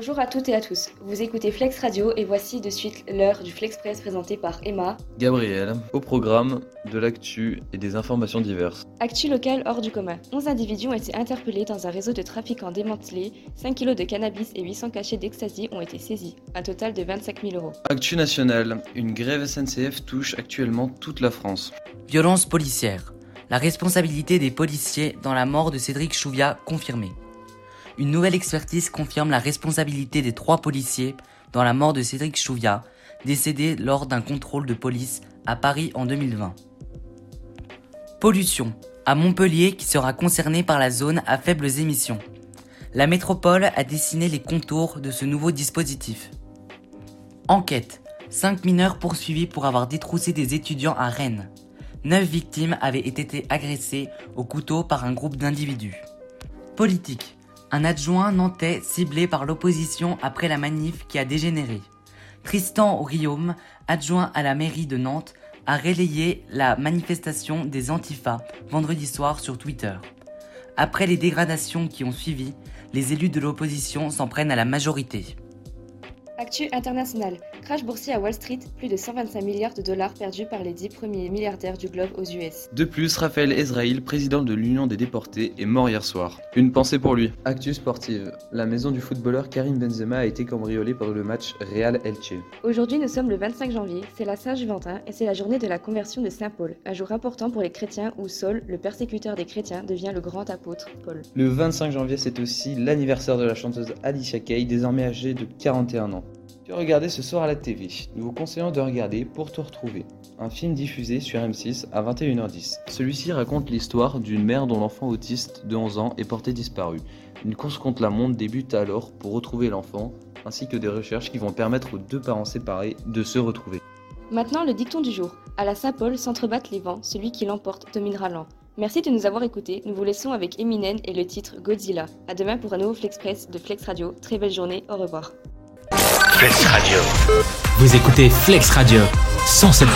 Bonjour à toutes et à tous. Vous écoutez Flex Radio et voici de suite l'heure du Flexpress présenté par Emma. Gabriel, au programme de l'actu et des informations diverses. Actu locale hors du commun. 11 individus ont été interpellés dans un réseau de trafiquants démantelés. 5 kilos de cannabis et 800 cachets d'ecstasy ont été saisis. Un total de 25 000 euros. Actu nationale, une grève SNCF touche actuellement toute la France. Violence policière. La responsabilité des policiers dans la mort de Cédric Chouviat confirmée. Une nouvelle expertise confirme la responsabilité des trois policiers dans la mort de Cédric Chouviat, décédé lors d'un contrôle de police à Paris en 2020. Pollution. À Montpellier qui sera concerné par la zone à faibles émissions. La métropole a dessiné les contours de ce nouveau dispositif. Enquête. Cinq mineurs poursuivis pour avoir détroussé des étudiants à Rennes. Neuf victimes avaient été agressées au couteau par un groupe d'individus. Politique. Un adjoint nantais ciblé par l'opposition après la manif qui a dégénéré. Tristan Riaume, adjoint à la mairie de Nantes, a relayé la manifestation des Antifa vendredi soir sur Twitter. Après les dégradations qui ont suivi, les élus de l'opposition s'en prennent à la majorité. Actu international. Crash boursier à Wall Street, plus de 125 milliards de dollars perdus par les 10 premiers milliardaires du globe aux US. De plus, Raphaël Ezraïl, président de l'Union des déportés, est mort hier soir. Une pensée pour lui. Actu sportive. La maison du footballeur Karim Benzema a été cambriolée par le match Real Elche. Aujourd'hui, nous sommes le 25 janvier, c'est la Saint-Juventin et c'est la journée de la conversion de Saint Paul, un jour important pour les chrétiens où Saul, le persécuteur des chrétiens, devient le grand apôtre Paul. Le 25 janvier, c'est aussi l'anniversaire de la chanteuse Alicia Keys, désormais âgée de 41 ans. Tu as regardé ce soir à la TV. Nous vous conseillons de regarder Pour te retrouver, un film diffusé sur M6 à 21h10. Celui-ci raconte l'histoire d'une mère dont l'enfant autiste de 11 ans est porté disparu. Une course contre la montre débute alors pour retrouver l'enfant, ainsi que des recherches qui vont permettre aux deux parents séparés de se retrouver. Maintenant, le dicton du jour. À la Saint-Paul s'entrebattent les vents, celui qui l'emporte dominera l'an. Merci de nous avoir écoutés. Nous vous laissons avec Eminem et le titre Godzilla. À demain pour un nouveau Flexpress de Flex Radio. Très belle journée. Au revoir. Flex Radio. Vous écoutez Flex Radio 107.1.